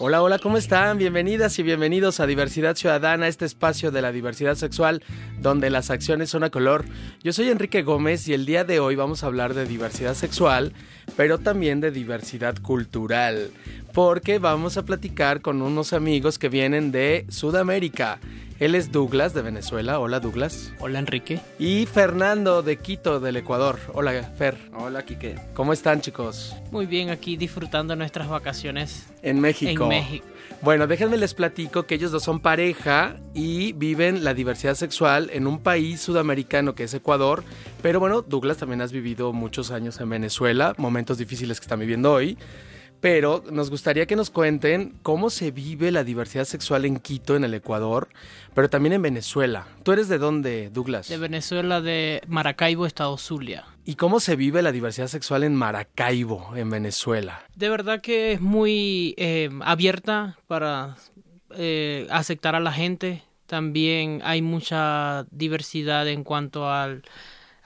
Hola, hola, ¿cómo están? Bienvenidas y bienvenidos a Diversidad Ciudadana, este espacio de la diversidad sexual donde las acciones son a color. Yo soy Enrique Gómez y el día de hoy vamos a hablar de diversidad sexual, pero también de diversidad cultural, porque vamos a platicar con unos amigos que vienen de Sudamérica. Él es Douglas de Venezuela. Hola Douglas. Hola Enrique. Y Fernando de Quito del Ecuador. Hola Fer. Hola Quique. ¿Cómo están chicos? Muy bien, aquí disfrutando nuestras vacaciones En México. en México. Bueno, déjenme les platico que ellos dos son pareja y viven la diversidad sexual en un país sudamericano que es Ecuador. Pero bueno, Douglas también has vivido muchos años en Venezuela, momentos difíciles que están viviendo hoy. Pero nos gustaría que nos cuenten cómo se vive la diversidad sexual en Quito, en el Ecuador, pero también en Venezuela. ¿Tú eres de dónde, Douglas? De Venezuela, de Maracaibo, Estado Zulia. ¿Y cómo se vive la diversidad sexual en Maracaibo, en Venezuela? De verdad que es muy eh, abierta para eh, aceptar a la gente. También hay mucha diversidad en cuanto al,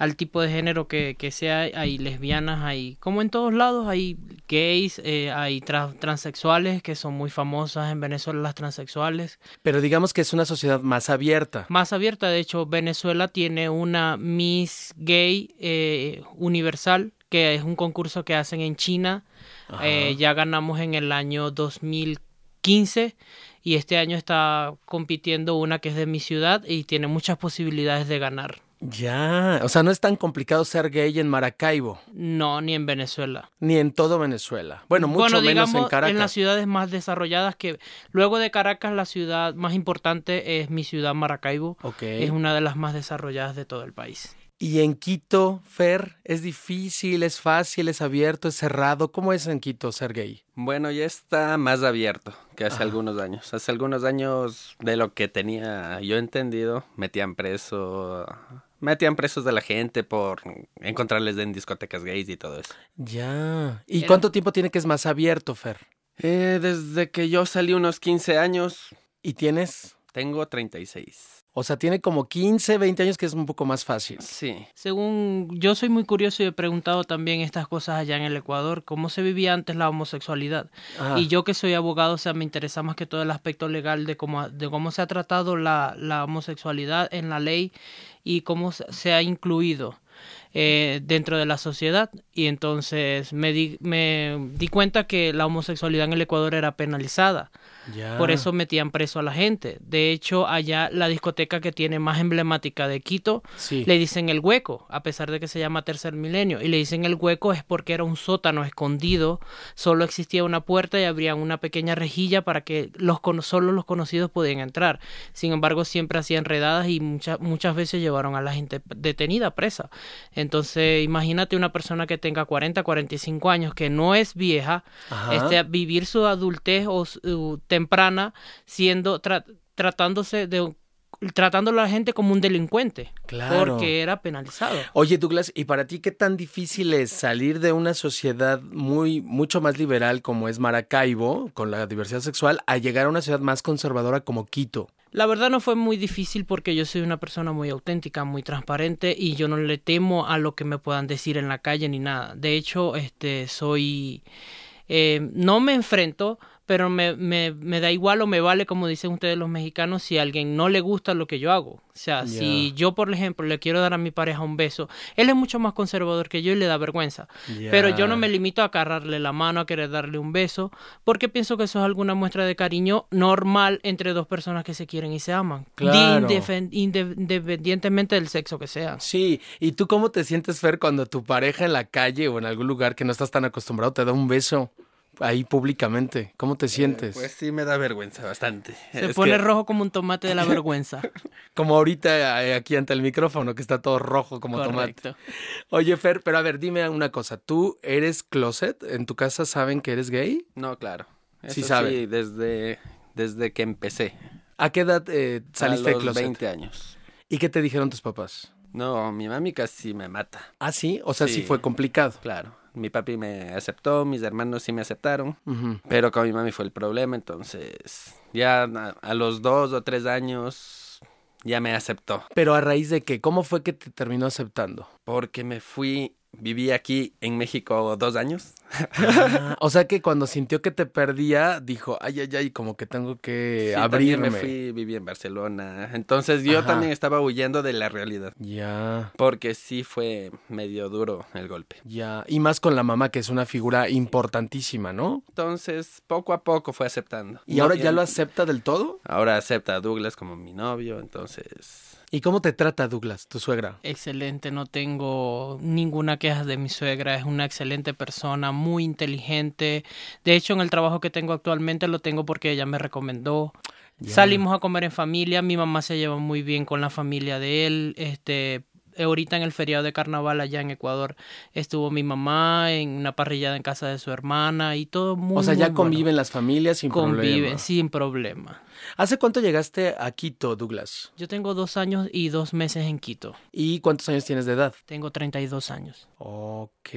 al tipo de género que, que sea. Hay lesbianas, hay, como en todos lados, hay gays, eh, hay tra- transexuales que son muy famosas en Venezuela, las transexuales. Pero digamos que es una sociedad más abierta. más abierta. De hecho, Venezuela tiene una Miss Gay eh, Universal, que es un concurso que hacen en China. Eh, ya ganamos en el año 2015 y este año está compitiendo una que es de mi ciudad y tiene muchas posibilidades de ganar. Ya, o sea, no es tan complicado ser gay en Maracaibo, No, ni en Venezuela. ni en todo Venezuela. Bueno, mucho menos digamos, en Caracas. las ciudades más desarrolladas que luego de Caracas la ciudad más importante es mi ciudad Maracaibo. Ok. Es una de las más desarrolladas de todo el país. Y en Quito, Fer, es difícil, es fácil, es abierto, es cerrado. ¿Cómo es en Quito ser gay? Bueno, ya está más abierto que hace Ajá. algunos años. Hace algunos años, de lo que tenía yo entendido, metían preso, metían presos de la gente por encontrarles en discotecas gays y todo eso. Ya. ¿Y Era- cuánto tiempo tiene que es más abierto, Fer? Eh, desde que yo salí unos 15 años, ¿Y tienes? tengo 36. O sea, tiene como 15, 20 años que es un poco más fácil. Sí. Según yo soy muy curioso y he preguntado también estas cosas allá en el Ecuador, cómo se vivía antes la homosexualidad. Ah, Y yo que soy abogado, o sea, me interesa más que todo el aspecto legal de cómo, de cómo se ha tratado la, la homosexualidad en la ley y cómo se se ha incluido eh, dentro de la sociedad. Y entonces me di, me di cuenta que la homosexualidad en el Ecuador era penalizada. Por eso metían preso a la gente. De hecho, allá la discoteca que tiene más emblemática de Quito Sí. le dicen el hueco, a pesar de que se llama Tercer Milenio. Y le dicen el hueco es porque era un sótano escondido, solo existía una puerta y abrían una pequeña rejilla para que los solo los conocidos podían entrar. Sin embargo, siempre hacían redadas y muchas muchas veces llevaron a la gente detenida, presa. Entonces, imagínate una persona que tenga 40, 45 años, que no es vieja, este, vivir su adultez o su temprana siendo tra- tratándose de tratando a la gente como un delincuente Claro. porque era penalizado Oye, Douglas, ¿y para ti qué tan difícil es salir de una sociedad muy mucho más liberal como es Maracaibo, con la diversidad sexual, a llegar a una ciudad más conservadora como Quito? La verdad no fue muy difícil porque yo soy una persona muy auténtica muy transparente y yo no le temo a lo que me puedan decir en la calle ni nada. De hecho este soy eh, no me enfrento pero me, me, me da igual o me vale, como dicen ustedes los mexicanos, si a alguien no le gusta lo que yo hago. O sea, si yo, por ejemplo, le quiero dar a mi pareja un beso, él es mucho más conservador que yo y le da vergüenza. Pero yo no me limito a agarrarle la mano, a querer darle un beso, porque pienso que eso es alguna muestra de cariño normal entre dos personas que se quieren y se aman. Claro. Independientemente del sexo que sean. Sí, ¿y tú cómo te sientes, Fer, cuando tu pareja en la calle o en algún lugar que no estás tan acostumbrado te da un beso ahí públicamente? ¿Cómo te sientes? Pues sí, me da vergüenza bastante. Se Es pone que- rojo como un tomate de la vergüenza. Como ahorita eh, aquí ante el micrófono, que está todo rojo como tomate. Correcto. Oye, Fer, pero a ver, dime una cosa. ¿Tú eres closet? ¿En tu casa saben que eres gay? No, claro. Sí Eso sabe. desde, desde que empecé. ¿A qué edad eh, saliste a de los closet? 20 años. ¿Y qué te dijeron tus papás? No, mi mami casi me mata. Ah, sí, o sea, sí, Sí. fue complicado. Claro. Mi papi me aceptó, mis hermanos sí me aceptaron, pero con mi mami fue el problema, entonces ya a, a los dos o tres años ya me aceptó. Pero a raíz de qué, ¿cómo fue que te terminó aceptando? Porque me fui, viví aquí en México dos años. Ah, o sea que cuando sintió que te perdía, dijo, ay, ay, ay, como que tengo que Sí, abrirme. me fui, viví en Barcelona. Entonces yo Ajá. también estaba huyendo de la realidad. Ya, Porque sí fue medio duro el golpe. ya. Y más con la mamá, que es una figura importantísima, ¿no? Entonces, poco a poco fue aceptando. ¿Y No, ahora ya lo acepta del todo? Ahora acepta a Douglas como mi novio, entonces... ¿Y cómo te trata Douglas, tu suegra? Excelente, no tengo ninguna queja de mi suegra, es una excelente persona, muy inteligente. De hecho, en el trabajo que tengo actualmente lo tengo porque ella me recomendó. Salimos a comer en familia, mi mamá se lleva muy bien con la familia de él. Este, ahorita en el feriado de carnaval allá en Ecuador estuvo mi mamá en una parrillada en casa de su hermana y todo muy O sea, ya bueno. conviven las familias sin Conviven problema. sin problema. ¿Hace cuánto llegaste a Quito, Douglas? Yo tengo dos años y dos meses en Quito. ¿Y cuántos años tienes de edad? Tengo 32 años. Ok,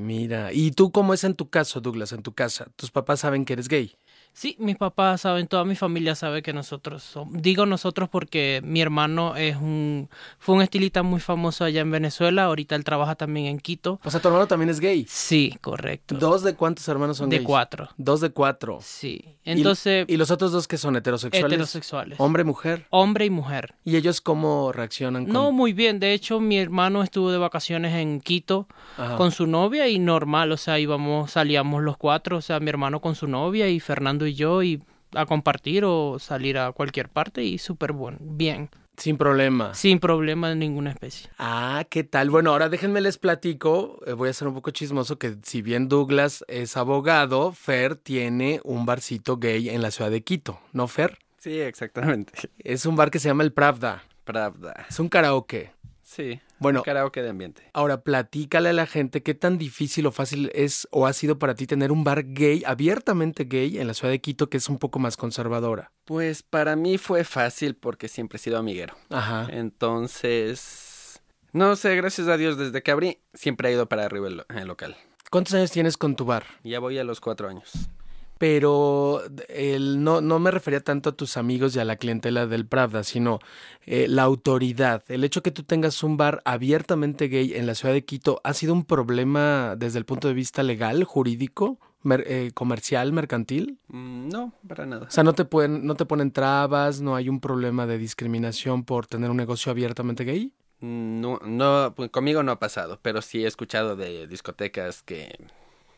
mira. ¿Y tú cómo es en tu caso, Douglas, en tu casa? ¿Tus papás saben que eres gay? Sí, mis papás saben, toda mi familia sabe que nosotros somos. Digo nosotros porque mi hermano es un fue un estilista muy famoso allá en Venezuela. Ahorita él trabaja también en Quito. O sea, tu hermano también es gay. Sí, correcto. ¿Dos de cuántos hermanos son de gays? cuatro. Dos de cuatro. Sí. ¿Y- Entonces, ¿Y, los otros dos que son heterosexuales? heterosexuales. Hombre, mujer. Hombre y mujer. ¿Y ellos cómo reaccionan? Con... No, muy bien. De hecho, mi hermano estuvo de vacaciones en Quito Ajá. con su novia y normal, o sea, íbamos, salíamos los cuatro, o sea, mi hermano con su novia y Fernando y yo y a compartir o salir a cualquier parte y súper bueno, bien, Sin problema. sin problema de ninguna especie. Ah, ¿qué tal? Bueno, ahora déjenme les platico, eh, voy a ser un poco chismoso, que si bien Douglas es abogado, Fer tiene un barcito gay en la ciudad de Quito, ¿no, Fer? Sí, exactamente. Es un bar que se llama El Pravda, Pravda. es un karaoke. Sí, Bueno, karaoke de ambiente. ahora platícale a la gente qué tan difícil o fácil es o ha sido para ti tener un bar gay, abiertamente gay, en la ciudad de Quito, que es un poco más conservadora. Pues para mí fue fácil porque siempre he sido amiguero. Ajá. Entonces, no sé, gracias a Dios, desde que abrí, siempre he ido para arriba el, el local. ¿Cuántos años tienes con tu bar? Ya voy a los cuatro años. Pero el, no, no me refería tanto a tus amigos y a la clientela del Pravda, sino eh, la autoridad. El hecho que tú tengas un bar abiertamente gay en la ciudad de Quito ha sido un problema desde el punto de vista legal, jurídico, mer- eh, comercial, mercantil. Mm, No, para nada. O sea, no te pueden, no te ponen trabas, no hay un problema de discriminación por tener un negocio abiertamente gay. Mm, No, no, pues, conmigo no ha pasado, pero sí he escuchado de discotecas que,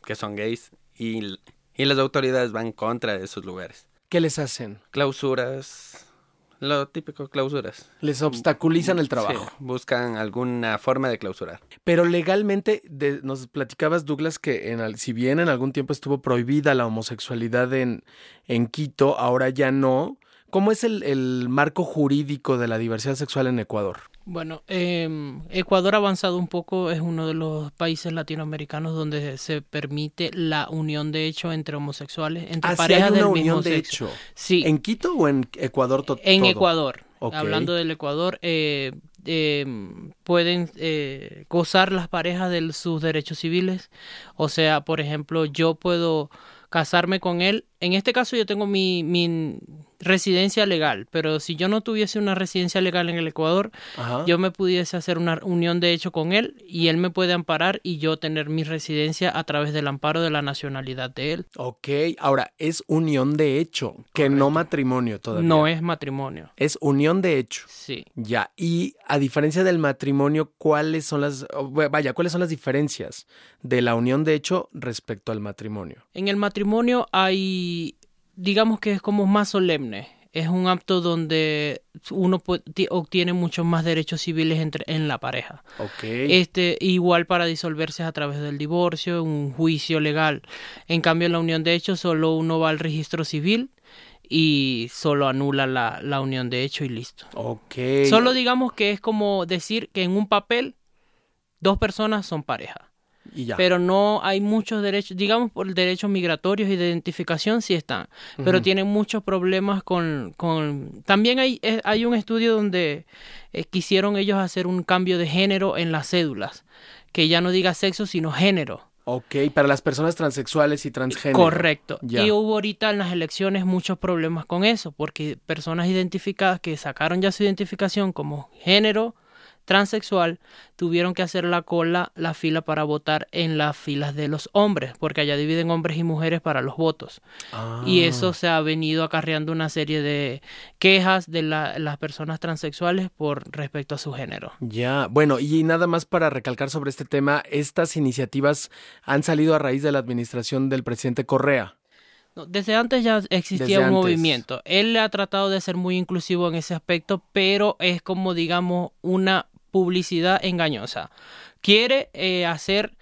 que son gays y, y las autoridades van contra esos lugares. ¿Qué les hacen? Clausuras, lo típico, clausuras. Les obstaculizan el trabajo. Sí, buscan alguna forma de clausurar. Pero legalmente, de- nos platicabas, Douglas, que en, si bien en algún tiempo estuvo prohibida la homosexualidad en, en Quito, ahora ya no. ¿Cómo es el, el marco jurídico de la diversidad sexual en Ecuador? Bueno, em, Ecuador avanzado un poco es uno de los países latinoamericanos donde se permite la unión de hecho entre homosexuales, entre Ah, sí parejas hay una del unión mismo de sexo. hecho. Sí, ¿En Quito o en Ecuador to- en todo? Ecuador. Hablando del Ecuador, eh, em, pueden eh, gozar las parejas de sus derechos civiles. O sea, por ejemplo, yo puedo casarme con él. En este caso yo tengo mi, mi residencia legal, pero si yo no tuviese una residencia legal en el Ecuador, Ajá. yo me pudiese hacer una unión de hecho con él y él me puede amparar y yo tener mi residencia a través del amparo de la nacionalidad de él. Ok, ahora, es unión de hecho, que no matrimonio todavía. No es matrimonio. Es unión de hecho. Sí. Ya, y a diferencia del matrimonio, ¿cuáles son las, vaya, cuáles son las diferencias de la unión de hecho respecto al matrimonio? En el matrimonio hay, digamos que es como más solemne. Es un acto donde uno obtiene muchos más derechos civiles entre, en la pareja. Este, igual para disolverse a través del divorcio, un juicio legal. En cambio, en la unión de hecho, solo uno va al registro civil y solo anula la, la unión de hecho y listo. Solo digamos que es como decir que en un papel dos personas son pareja. Y ya. Pero no hay muchos derechos, digamos por derechos migratorios y de identificación sí están, pero tienen muchos problemas con... con... También hay, eh, hay un estudio donde eh, quisieron ellos hacer un cambio de género en las cédulas, que ya no diga sexo, sino género. Ok, para las personas transexuales y transgénero. Correcto. Ya. Y hubo ahorita en las elecciones muchos problemas con eso, porque personas identificadas que sacaron ya su identificación como género transexual tuvieron que hacer la cola, la fila para votar en las filas de los hombres, porque allá dividen hombres y mujeres para los votos. Ah. Y eso se ha venido acarreando una serie de quejas de la- las personas transexuales por respecto a su género. Ya, bueno, y nada más para recalcar sobre este tema, estas iniciativas han salido a raíz de la administración del presidente Correa. No, Desde antes ya existía Desde un antes. movimiento. Él ha tratado de ser muy inclusivo en ese aspecto, pero es como, digamos, una publicidad engañosa. Quiere eh, hacer,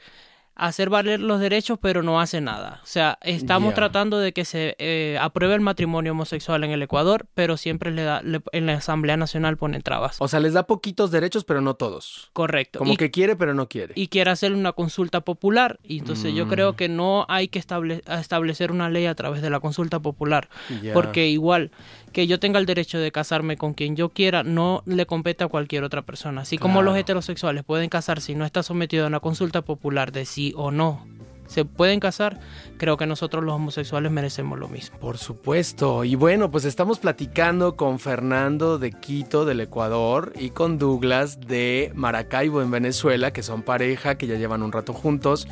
hacer valer los derechos, pero no hace nada. O sea, estamos tratando de que se eh, apruebe el matrimonio homosexual en el Ecuador, pero siempre le da, le- en la Asamblea Nacional ponen trabas. O sea, les da poquitos derechos, pero no todos. Correcto. Como Y- que quiere, pero no quiere. y quiere hacer una consulta popular. Y entonces yo Mm. creo que no hay que estable- establecer una ley a través de la consulta popular. Porque igual que yo tenga el derecho de casarme con quien yo quiera, no le compete a cualquier otra persona. Así como los heterosexuales pueden casarse y no está sometido a una consulta popular de o no. Se pueden casar, creo que nosotros los homosexuales merecemos lo mismo. Por supuesto. Y bueno, pues estamos platicando con Fernando de Quito, del Ecuador, y con Douglas de Maracaibo, en Venezuela, que son pareja, que ya llevan un rato juntos.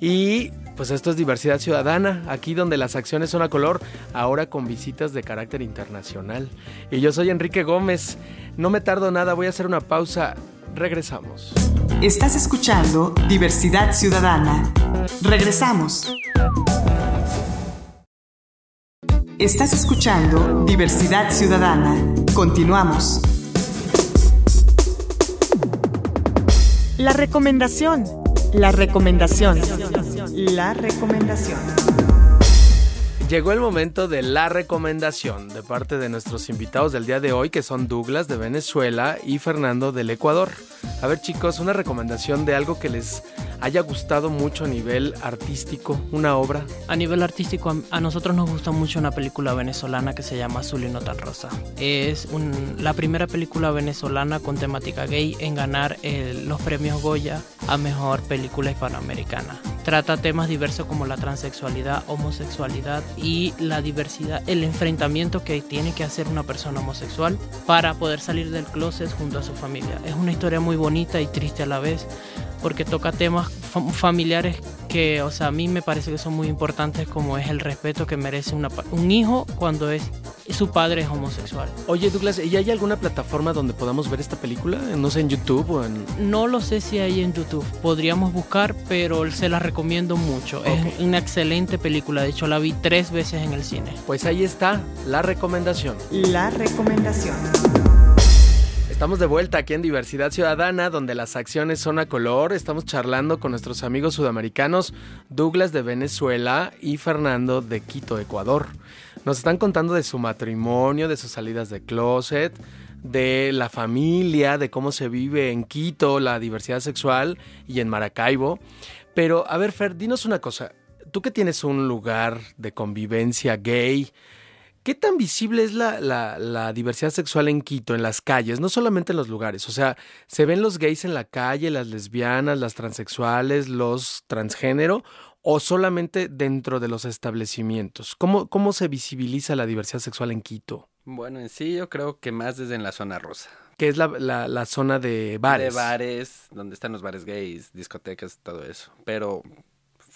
Y pues esto es diversidad ciudadana, aquí donde las acciones son a color, ahora con visitas de carácter internacional. Y yo soy Enrique Gómez. No me tardo nada, voy a hacer una pausa. Regresamos. Estás escuchando Diversidad Ciudadana. Regresamos. Estás escuchando Diversidad Ciudadana. Continuamos. La recomendación. La recomendación. La recomendación. Llegó el momento de la recomendación de parte de nuestros invitados del día de hoy, que son Douglas de Venezuela y Fernando del Ecuador. A ver chicos, una recomendación de algo que les haya gustado mucho a nivel artístico, una obra. A nivel artístico, a, nosotros nos gusta mucho una película venezolana que se llama Azul y no tan rosa. Es un- la primera película venezolana con temática gay en ganar el- los premios Goya a mejor película hispanoamericana. Trata temas diversos como la transexualidad, homosexualidad y la diversidad, el enfrentamiento que tiene que hacer una persona homosexual para poder salir del closet junto a su familia. Es una historia muy bonita y triste a la vez porque toca temas familiares que, o sea, a mí me parece que son muy importantes como es el respeto que merece una un hijo cuando es su padre es homosexual. Oye Douglas, ¿y hay alguna plataforma donde podamos ver esta película? No sé, en YouTube o en... No lo sé si hay en YouTube, podríamos buscar, pero se la recomiendo mucho. Es una excelente película, de hecho la vi tres veces en el cine. Pues ahí está la recomendación. La recomendación. Estamos de vuelta aquí en Diversidad Ciudadana, donde las acciones son a color. Estamos charlando con nuestros amigos sudamericanos, Douglas de Venezuela y Fernando de Quito, Ecuador. Nos están contando de su matrimonio, de sus salidas de closet, de la familia, de cómo se vive en Quito, la diversidad sexual y en Maracaibo. Pero, a ver, Fer, dinos una cosa. Tú que tienes un lugar de convivencia gay, ¿Qué tan visible es la, la- la diversidad sexual en Quito, en las calles, no solamente en los lugares? O sea, ¿se ven los gays en la calle, las lesbianas, las transexuales, los transgénero, o solamente dentro de los establecimientos? ¿Cómo, cómo se visibiliza la diversidad sexual en Quito? Bueno, en sí yo creo que más desde en la zona rosa. Que es la, la- la zona de bares. De bares, donde están los bares gays, discotecas, todo eso. Pero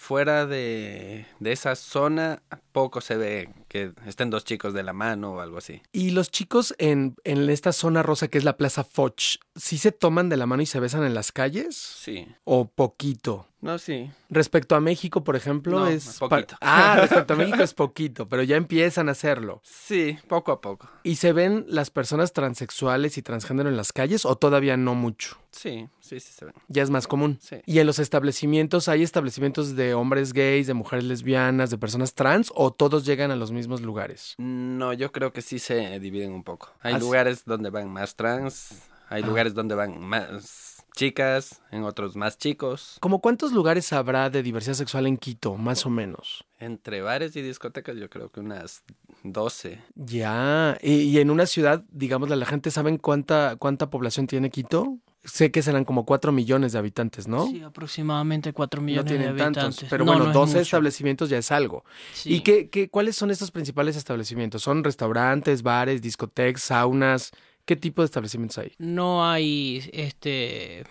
fuera de, de esa zona, poco se ve que estén dos chicos de la mano o algo así. Y los chicos en, en esta zona rosa que es la Plaza Foch, ¿sí se toman de la mano y se besan en las calles? Sí. ¿O poquito? No, sí. Respecto a México, por ejemplo, No, es... poquito. Ah, respecto a México es poquito, pero ya empiezan a hacerlo. Sí, poco a poco. ¿Y se ven las personas transexuales y transgénero en las calles o todavía no mucho? Sí, sí, sí se ven. Ya es más común. Sí. ¿Y en los establecimientos hay establecimientos de hombres gays, de mujeres lesbianas, de personas trans o todos llegan a los mismos lugares? No, yo creo que sí se dividen un poco. Hay Ah, sí. lugares donde van más trans, hay Ah. lugares donde van más chicas, en otros más chicos. ¿Cómo cuántos lugares habrá de diversidad sexual en Quito, más o menos? Entre bares y discotecas yo creo que unas 12. Ya, y, y en una ciudad, digamos, la gente sabe cuánta, cuánta población tiene Quito. sé que serán como 4 millones de habitantes, ¿no? Sí, aproximadamente 4 no millones de tienen habitantes. tantos, pero No, bueno, no es 12 mucho. establecimientos ya es algo. Sí. ¿Y qué, qué, cuáles son estos principales establecimientos? ¿Son restaurantes, bares, discotecas, saunas? ¿Qué tipo de establecimientos hay? No hay este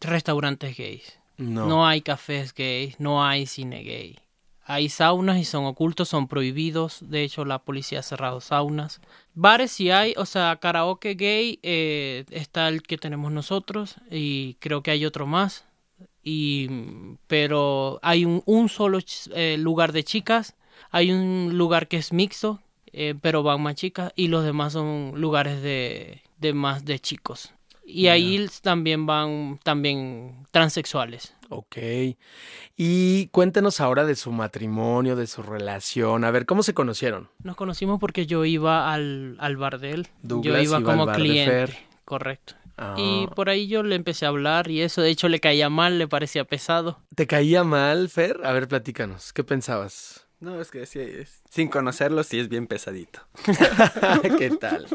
restaurantes gays. No. No hay cafés gays, no hay cine gay. Hay saunas y son ocultos, son prohibidos. De hecho, la policía ha cerrado saunas. Bares sí hay, o sea, karaoke gay eh, está el que tenemos nosotros y creo que hay otro más. Y, pero hay un, un solo eh, lugar de chicas, hay un lugar que es mixto, eh, pero van más chicas y los demás son lugares de, de más de chicos. Y ahí también van también transexuales. Ok. Y cuéntenos ahora de su matrimonio, de su relación. A ver, ¿cómo se conocieron? Nos conocimos porque yo iba al, al bar de él. Douglas yo iba, como cliente. Correcto. Ah, Y por ahí yo le empecé a hablar y eso, de hecho, le caía mal, le parecía pesado. ¿Te caía mal, Fer? A ver, platícanos. ¿Qué pensabas? No, es que sí, es- sin conocerlo sí es bien pesadito. ¿Qué tal?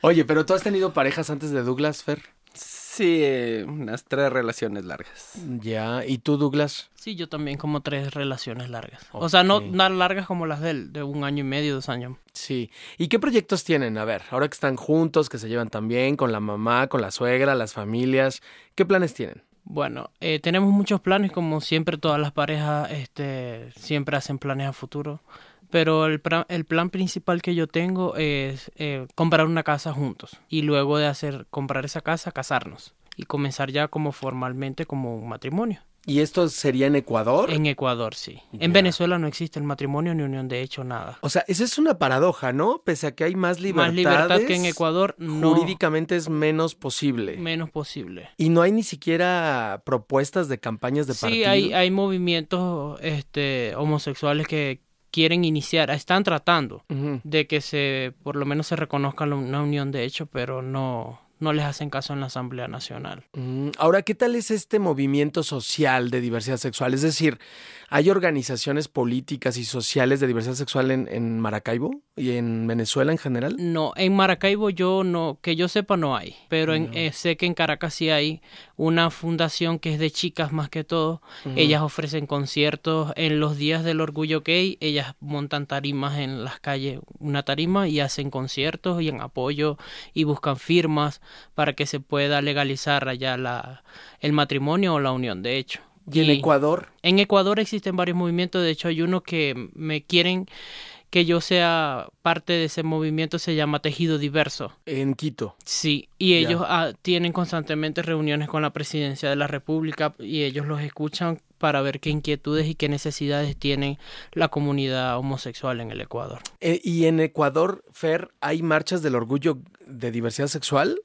Oye, pero tú has tenido parejas antes de Douglas, Fer. Sí, unas tres relaciones largas. Ya. ¿Y tú, Douglas? Sí, yo también como tres relaciones largas. O sea, no tan largas como las de él, de un año y medio, dos años. Sí. ¿Y qué proyectos tienen? A ver, ahora que están juntos, que se llevan tan bien, con la mamá, con la suegra, las familias, ¿qué planes tienen? Bueno, eh, tenemos muchos planes, como siempre todas las parejas este, siempre hacen planes a futuro. Pero el, el plan principal que yo tengo es eh, comprar una casa juntos y luego de hacer comprar esa casa, casarnos y comenzar ya como formalmente como un matrimonio. ¿Y esto sería en Ecuador? En Ecuador, sí. Ya. En Venezuela no existe el matrimonio ni unión de hecho, nada. O sea, esa es una paradoja, ¿no? Pese a que hay más libertades. Más libertad que en Ecuador, no. Jurídicamente es menos posible. Menos posible. Y no hay ni siquiera propuestas de campañas de Sí, partido. hay, hay movimientos este, homosexuales que quieren iniciar, están tratando Ujú. de que se, por lo menos se reconozca la- una unión de hecho, pero no, no les hacen caso en la Asamblea Nacional. Mm, Ahora, ¿qué tal es este movimiento social de diversidad sexual? Es decir, ¿hay organizaciones políticas y sociales de diversidad sexual en, en Maracaibo y en Venezuela en general? No, en Maracaibo yo no, que yo sepa no hay, pero en, No. eh, sé que en Caracas sí hay una fundación que es de chicas más que todo. Ellas ofrecen conciertos en los días del orgullo gay, ellas montan tarimas en las calles, una tarima y hacen conciertos y en apoyo y buscan firmas para que se pueda legalizar allá la, el matrimonio o la unión de hecho. ¿Y en Ecuador? En Ecuador existen varios movimientos, de hecho hay uno que me quieren que yo sea parte de ese movimiento, se llama Tejido Diverso. En Quito. Sí, y ellos ah, tienen constantemente reuniones con la presidencia de la República y ellos los escuchan para ver qué inquietudes y qué necesidades tienen la comunidad homosexual en el Ecuador. Eh, ¿Y en Ecuador, Fer, hay marchas del orgullo de diversidad sexual?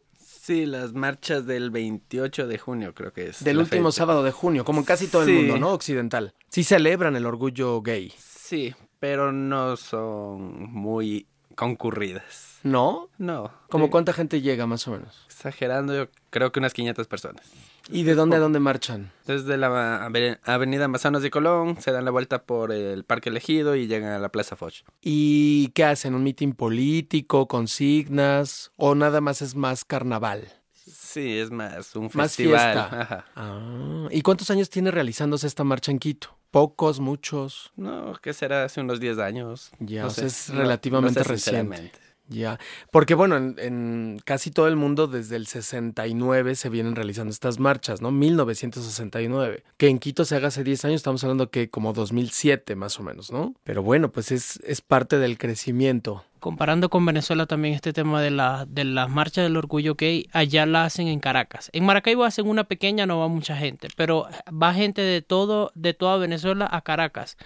Sí, las marchas del 28 de junio creo que es. Del último fecha. sábado de junio, como en casi todo el mundo, ¿no? Occidental. Sí celebran el orgullo gay, Sí, pero no son muy concurridas. ¿no? No. ¿Como eh, cuánta gente llega más o menos? Exagerando, yo creo que unas 500 personas. ¿Y de dónde a dónde marchan? Desde la ave- avenida Amazonas de Colón, se dan la vuelta por el Parque Elegido y llegan a la Plaza Foch. ¿Y qué hacen? ¿Un mitin político, consignas o nada más es más carnaval? Sí, es más un Más festival. fiesta. Ajá. Ah, ¿y cuántos años tiene realizándose esta marcha en Quito? ¿Pocos, muchos? No, ¿qué será? Hace unos 10 años. Ya, No sé, es relativamente no sé reciente. Ya, porque bueno, en, en casi todo el mundo desde el 69 se vienen realizando estas marchas, ¿no? 1969. Que en Quito se haga hace 10 años, estamos hablando que como 2007 más o menos, ¿no? Pero bueno, pues es, es parte del crecimiento. Comparando con Venezuela también este tema de, la, de las marchas del orgullo gay, allá la hacen en Caracas. En Maracaibo hacen una pequeña, no va mucha gente, pero va gente de todo, de toda Venezuela a Caracas.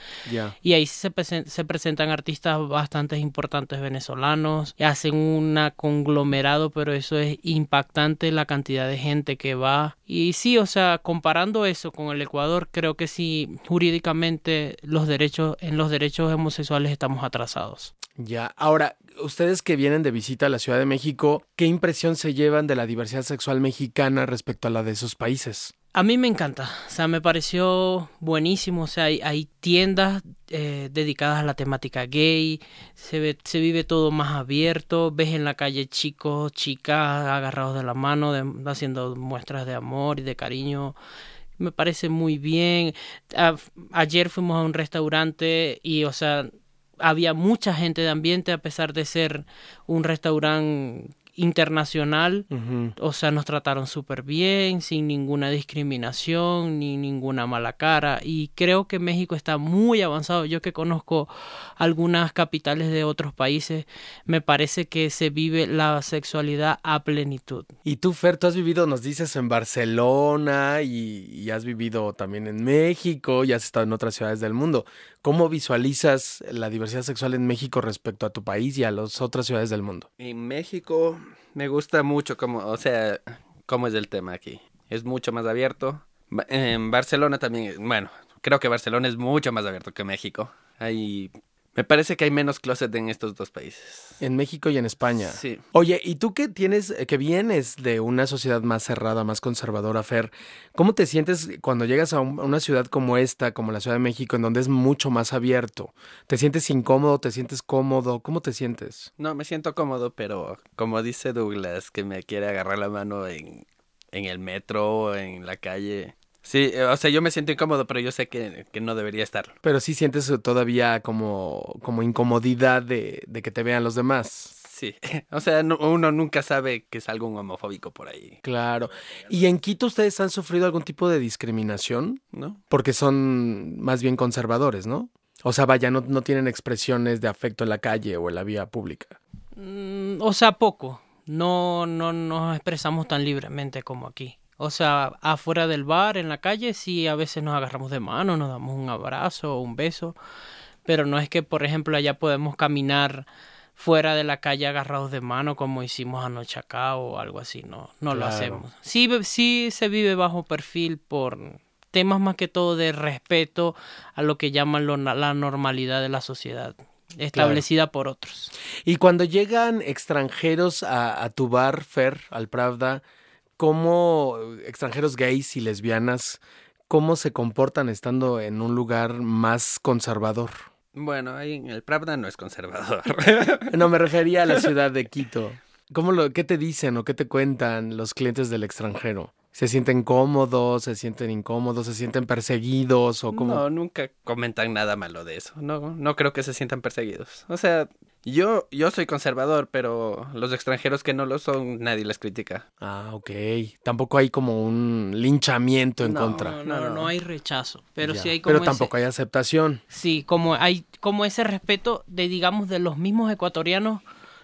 Y ahí se, se presentan artistas bastante importantes venezolanos, y hacen un conglomerado, pero eso es impactante la cantidad de gente que va. Y sí, o sea, comparando eso con el Ecuador, creo que sí, jurídicamente los derechos, en los derechos homosexuales estamos atrasados. Ya. Ahora, ustedes que vienen de visita a la Ciudad de México, ¿qué impresión se llevan de la diversidad sexual mexicana respecto a la de esos países? A mí me encanta, o sea, me pareció buenísimo, o sea, hay, tiendas eh, dedicadas a la temática gay, se, ve, se vive todo más abierto, ves en la calle chicos, chicas agarrados de la mano, haciendo muestras de amor y de cariño. Me parece muy bien. ayer fuimos a un restaurante y, o sea, había mucha gente de ambiente a pesar de ser un restaurante internacional, o sea, nos trataron súper bien, sin ninguna discriminación ni ninguna mala cara y creo que México está muy avanzado. Yo que conozco algunas capitales de otros países, me parece que se vive la sexualidad a plenitud. Y tú, Fer, tú has vivido, nos dices, en Barcelona y, y has vivido también en México y has estado en otras ciudades del mundo. ¿Cómo visualizas la diversidad sexual en México respecto a tu país y a las otras ciudades del mundo? En México me gusta mucho como, o sea, cómo es el tema aquí. Es mucho más abierto. En Barcelona también, bueno, creo que Barcelona es mucho más abierto que México. Hay me parece que hay menos closet en estos dos países. En México y en España. Sí. Oye, ¿y tú que tienes, que vienes de una sociedad más cerrada, más conservadora, Fer? ¿Cómo te sientes cuando llegas a, una ciudad como esta, como la Ciudad de México, en donde es mucho más abierto? ¿Te sientes incómodo? ¿Te sientes cómodo? ¿Cómo te sientes? No, me siento cómodo, pero como dice Douglas, que me quiere agarrar la mano en, en el metro, en la calle. Sí, eh, o sea, yo me siento incómodo, pero yo sé que, no debería estar. Pero sí sientes todavía como, como incomodidad de, de que te vean los demás. Sí, o sea, uno nunca sabe que es algo homofóbico por ahí. Claro. ¿Y en Quito ustedes han sufrido algún tipo de discriminación? ¿No? Porque son más bien conservadores, ¿no? O sea, vaya, no, no tienen expresiones de afecto en la calle o en la vía pública. Mm, o sea, poco. No, no nos expresamos tan libremente como aquí. O sea, afuera del bar, en la calle, sí, a veces nos agarramos de mano, nos damos un abrazo o un beso, pero no es que, por ejemplo, allá podemos caminar fuera de la calle agarrados de mano como hicimos anoche acá o algo así, no, no lo hacemos. Sí, sí se vive bajo perfil por temas más que todo de respeto a lo que llaman la normalidad de la sociedad establecida por otros. Y cuando llegan extranjeros a, a tu bar, Fer, al Pravda, cómo extranjeros gays y lesbianas, cómo se comportan estando en un lugar más conservador. Bueno, ahí en el Pravda no es conservador. no, me refería a la ciudad de Quito. ¿Cómo lo, ¿Qué te dicen o qué te cuentan los clientes del extranjero? ¿Se sienten cómodos, se sienten incómodos, se sienten perseguidos o cómo? No, nunca comentan nada malo de eso. No, no creo que se sientan perseguidos. O sea, yo, yo soy conservador, pero los extranjeros que no lo son, nadie les critica. Ah, ok. Tampoco hay como un linchamiento en contra. No, no, no, hay rechazo. Pero sí hay como Pero tampoco hay aceptación. Sí, como hay como ese respeto de, digamos, de los mismos ecuatorianos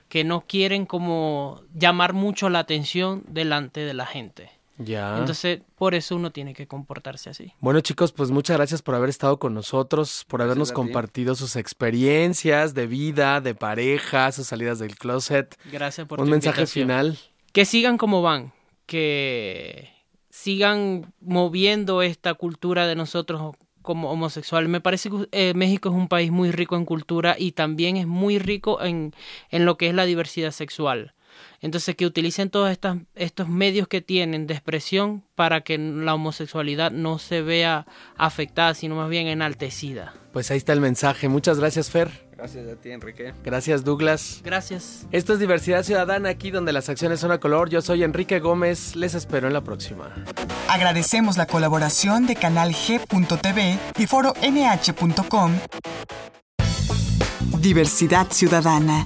que no quieren como llamar mucho la atención delante de la gente. Ya. Entonces, por eso uno tiene que comportarse así. Bueno, chicos, pues muchas gracias por haber estado con nosotros, por habernos compartido sus experiencias de vida, de pareja, sus salidas del closet. Gracias por Un mensaje final. Que sigan como van, que sigan moviendo esta cultura de nosotros como homosexual. Me parece que eh, México es un país muy rico en cultura y también es muy rico en, en lo que es la diversidad sexual. Entonces, que utilicen todos estas, estos medios que tienen de expresión para que la homosexualidad no se vea afectada, sino más bien enaltecida. Pues ahí está el mensaje. Muchas gracias, Fer. Gracias a ti, Enrique. Gracias, Douglas. Gracias. Esto es Diversidad Ciudadana, aquí donde las acciones son a color. Yo soy Enrique Gómez. Les espero en la próxima. Agradecemos la colaboración de Canal G.tv y Foro NH.com. Diversidad Ciudadana